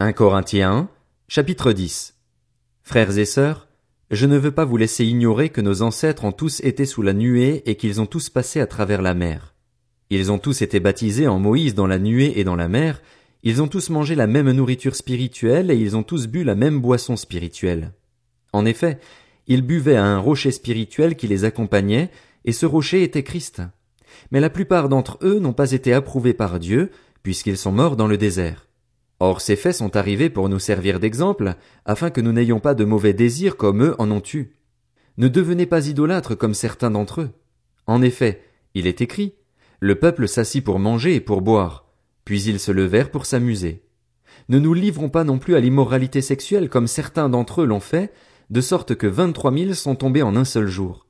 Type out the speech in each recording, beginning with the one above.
1 Corinthiens, chapitre 10. Frères et sœurs, je ne veux pas vous laisser ignorer que nos ancêtres ont tous été sous la nuée et qu'ils ont tous passé à travers la mer. Ils ont tous été baptisés en Moïse dans la nuée et dans la mer, ils ont tous mangé la même nourriture spirituelle et ils ont tous bu la même boisson spirituelle. En effet, ils buvaient à un rocher spirituel qui les accompagnait, et ce rocher était Christ. Mais la plupart d'entre eux n'ont pas été approuvés par Dieu, puisqu'ils sont morts dans le désert. Or ces faits sont arrivés pour nous servir d'exemple, afin que nous n'ayons pas de mauvais désirs comme eux en ont eu. Ne devenez pas idolâtres comme certains d'entre eux. En effet, il est écrit, le peuple s'assit pour manger et pour boire, puis ils se levèrent pour s'amuser. Ne nous livrons pas non plus à l'immoralité sexuelle comme certains d'entre eux l'ont fait, de sorte que vingt-trois mille sont tombés en un seul jour.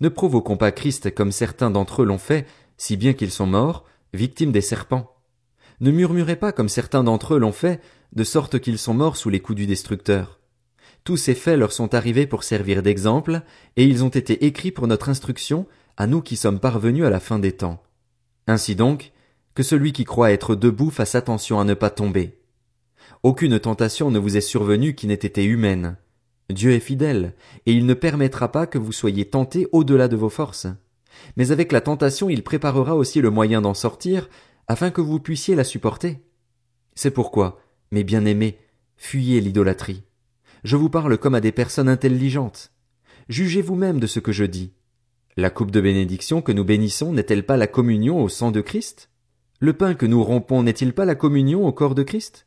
Ne provoquons pas Christ comme certains d'entre eux l'ont fait, si bien qu'ils sont morts, victimes des serpents. Ne murmurez pas comme certains d'entre eux l'ont fait, de sorte qu'ils sont morts sous les coups du destructeur. Tous ces faits leur sont arrivés pour servir d'exemple, et ils ont été écrits pour notre instruction, à nous qui sommes parvenus à la fin des temps. Ainsi donc, que celui qui croit être debout fasse attention à ne pas tomber. Aucune tentation ne vous est survenue qui n'ait été humaine. Dieu est fidèle, et il ne permettra pas que vous soyez tentés au-delà de vos forces. Mais avec la tentation il préparera aussi le moyen d'en sortir, afin que vous puissiez la supporter. C'est pourquoi, mes bien-aimés, fuyez l'idolâtrie. Je vous parle comme à des personnes intelligentes. Jugez vous-même de ce que je dis. La coupe de bénédiction que nous bénissons n'est-elle pas la communion au sang de Christ? Le pain que nous rompons n'est-il pas la communion au corps de Christ?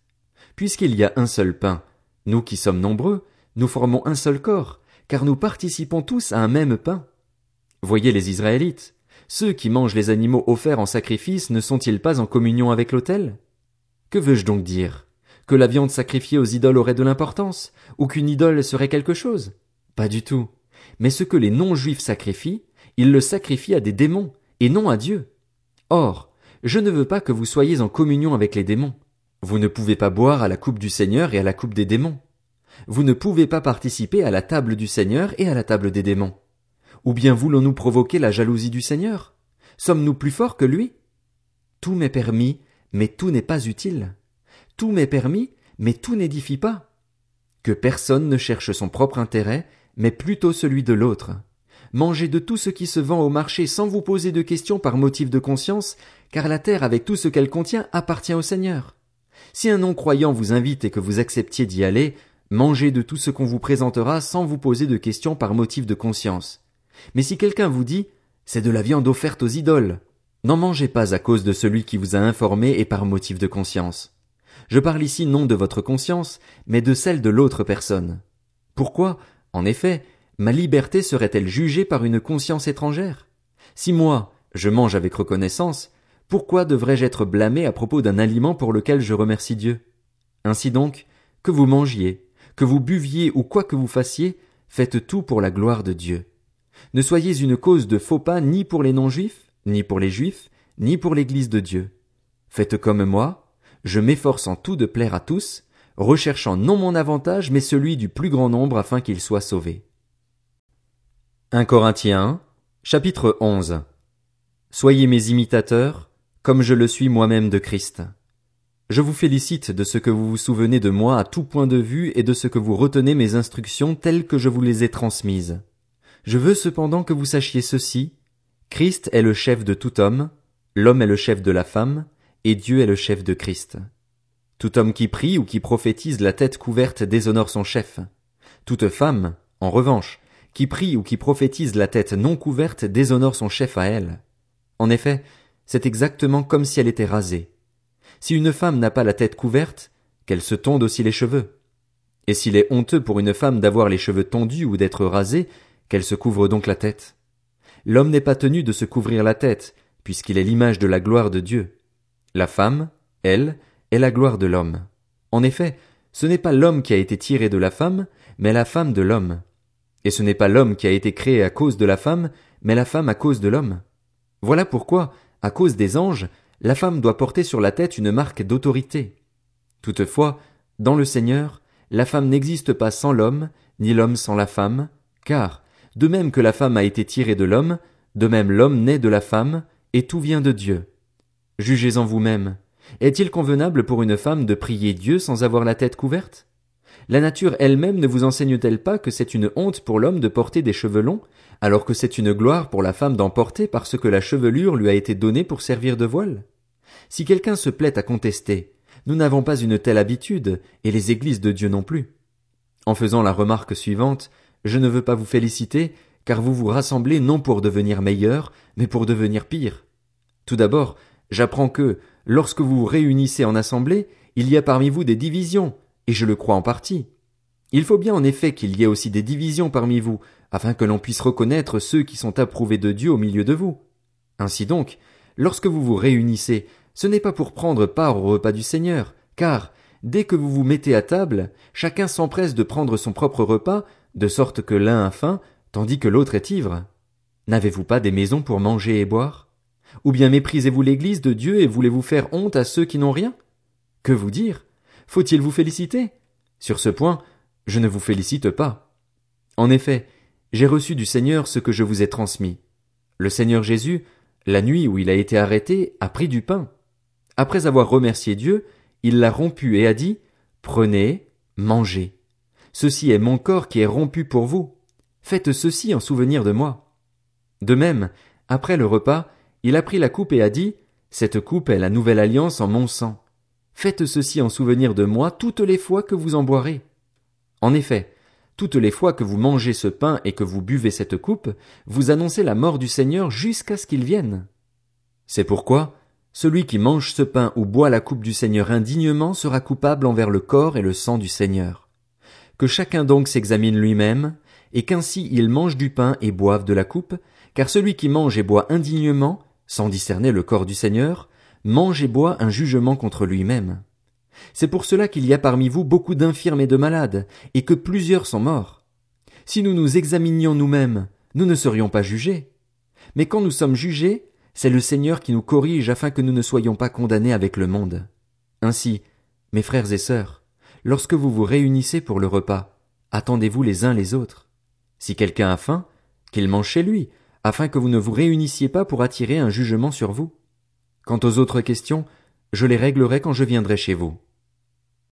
Puisqu'il y a un seul pain, nous qui sommes nombreux, nous formons un seul corps, car nous participons tous à un même pain. Voyez les Israélites. Ceux qui mangent les animaux offerts en sacrifice ne sont-ils pas en communion avec l'autel? Que veux-je donc dire? Que la viande sacrifiée aux idoles aurait de l'importance? Ou qu'une idole serait quelque chose? Pas du tout. Mais ce que les non-juifs sacrifient, ils le sacrifient à des démons, et non à Dieu. Or, je ne veux pas que vous soyez en communion avec les démons. Vous ne pouvez pas boire à la coupe du Seigneur et à la coupe des démons. Vous ne pouvez pas participer à la table du Seigneur et à la table des démons. Ou bien voulons-nous provoquer la jalousie du Seigneur? Sommes-nous plus forts que lui? Tout m'est permis, mais tout n'est pas utile. Tout m'est permis, mais tout n'édifie pas. Que personne ne cherche son propre intérêt, mais plutôt celui de l'autre. Mangez de tout ce qui se vend au marché sans vous poser de questions par motif de conscience, car la terre avec tout ce qu'elle contient appartient au Seigneur. Si un non-croyant vous invite et que vous acceptiez d'y aller, mangez de tout ce qu'on vous présentera sans vous poser de questions par motif de conscience. Mais si quelqu'un vous dit c'est de la viande offerte aux idoles, n'en mangez pas à cause de celui qui vous a informé et par motif de conscience. Je parle ici non de votre conscience, mais de celle de l'autre personne. Pourquoi, en effet, ma liberté serait-elle jugée par une conscience étrangère? Si moi, je mange avec reconnaissance, pourquoi devrais-je être blâmé à propos d'un aliment pour lequel je remercie Dieu? Ainsi donc, que vous mangiez, que vous buviez ou quoi que vous fassiez, faites tout pour la gloire de Dieu. Ne soyez une cause de faux pas ni pour les non-juifs, ni pour les juifs, ni pour l'Église de Dieu. Faites comme moi, je m'efforce en tout de plaire à tous, recherchant non mon avantage, mais celui du plus grand nombre afin qu'ils soient sauvés. 1 Corinthiens, chapitre 11. Soyez mes imitateurs, comme je le suis moi-même de Christ. Je vous félicite de ce que vous vous souvenez de moi à tout point de vue et de ce que vous retenez mes instructions telles que je vous les ai transmises. Je veux cependant que vous sachiez ceci, Christ est le chef de tout homme, l'homme est le chef de la femme, et Dieu est le chef de Christ. Tout homme qui prie ou qui prophétise la tête couverte déshonore son chef. Toute femme, en revanche, qui prie ou qui prophétise la tête non couverte déshonore son chef à elle. En effet, c'est exactement comme si elle était rasée. Si une femme n'a pas la tête couverte, qu'elle se tonde aussi les cheveux. Et s'il est honteux pour une femme d'avoir les cheveux tondus ou d'être rasée, qu'elle se couvre donc la tête. L'homme n'est pas tenu de se couvrir la tête, puisqu'il est l'image de la gloire de Dieu. La femme, elle, est la gloire de l'homme. En effet, ce n'est pas l'homme qui a été tiré de la femme, mais la femme de l'homme. Et ce n'est pas l'homme qui a été créé à cause de la femme, mais la femme à cause de l'homme. Voilà pourquoi, à cause des anges, la femme doit porter sur la tête une marque d'autorité. Toutefois, dans le Seigneur, la femme n'existe pas sans l'homme, ni l'homme sans la femme, car, de même que la femme a été tirée de l'homme, de même l'homme naît de la femme, et tout vient de Dieu. Jugez en vous-même. Est-il convenable pour une femme de prier Dieu sans avoir la tête couverte? La nature elle-même ne vous enseigne-t-elle pas que c'est une honte pour l'homme de porter des cheveux longs, alors que c'est une gloire pour la femme d'en porter parce que la chevelure lui a été donnée pour servir de voile? Si quelqu'un se plaît à contester, nous n'avons pas une telle habitude, et les églises de Dieu non plus. En faisant la remarque suivante, je ne veux pas vous féliciter, car vous vous rassemblez non pour devenir meilleur, mais pour devenir pire. Tout d'abord, j'apprends que, lorsque vous vous réunissez en assemblée, il y a parmi vous des divisions, et je le crois en partie. Il faut bien en effet qu'il y ait aussi des divisions parmi vous, afin que l'on puisse reconnaître ceux qui sont approuvés de Dieu au milieu de vous. Ainsi donc, lorsque vous vous réunissez, ce n'est pas pour prendre part au repas du Seigneur, car, dès que vous vous mettez à table, chacun s'empresse de prendre son propre repas, de sorte que l'un a faim, tandis que l'autre est ivre. N'avez-vous pas des maisons pour manger et boire? Ou bien méprisez-vous l'église de Dieu et voulez-vous faire honte à ceux qui n'ont rien? Que vous dire? Faut-il vous féliciter? Sur ce point, je ne vous félicite pas. En effet, j'ai reçu du Seigneur ce que je vous ai transmis. Le Seigneur Jésus, la nuit où il a été arrêté, a pris du pain. Après avoir remercié Dieu, il l'a rompu et a dit, Prenez, mangez. Ceci est mon corps qui est rompu pour vous. Faites ceci en souvenir de moi. De même, après le repas, il a pris la coupe et a dit, Cette coupe est la nouvelle alliance en mon sang. Faites ceci en souvenir de moi toutes les fois que vous en boirez. En effet, toutes les fois que vous mangez ce pain et que vous buvez cette coupe, vous annoncez la mort du Seigneur jusqu'à ce qu'il vienne. C'est pourquoi, celui qui mange ce pain ou boit la coupe du Seigneur indignement sera coupable envers le corps et le sang du Seigneur. Que chacun donc s'examine lui-même, et qu'ainsi il mange du pain et boive de la coupe, car celui qui mange et boit indignement, sans discerner le corps du Seigneur, mange et boit un jugement contre lui-même. C'est pour cela qu'il y a parmi vous beaucoup d'infirmes et de malades, et que plusieurs sont morts. Si nous nous examinions nous-mêmes, nous ne serions pas jugés. Mais quand nous sommes jugés, c'est le Seigneur qui nous corrige afin que nous ne soyons pas condamnés avec le monde. Ainsi, mes frères et sœurs, Lorsque vous vous réunissez pour le repas, attendez-vous les uns les autres. Si quelqu'un a faim, qu'il mange chez lui, afin que vous ne vous réunissiez pas pour attirer un jugement sur vous. Quant aux autres questions, je les réglerai quand je viendrai chez vous.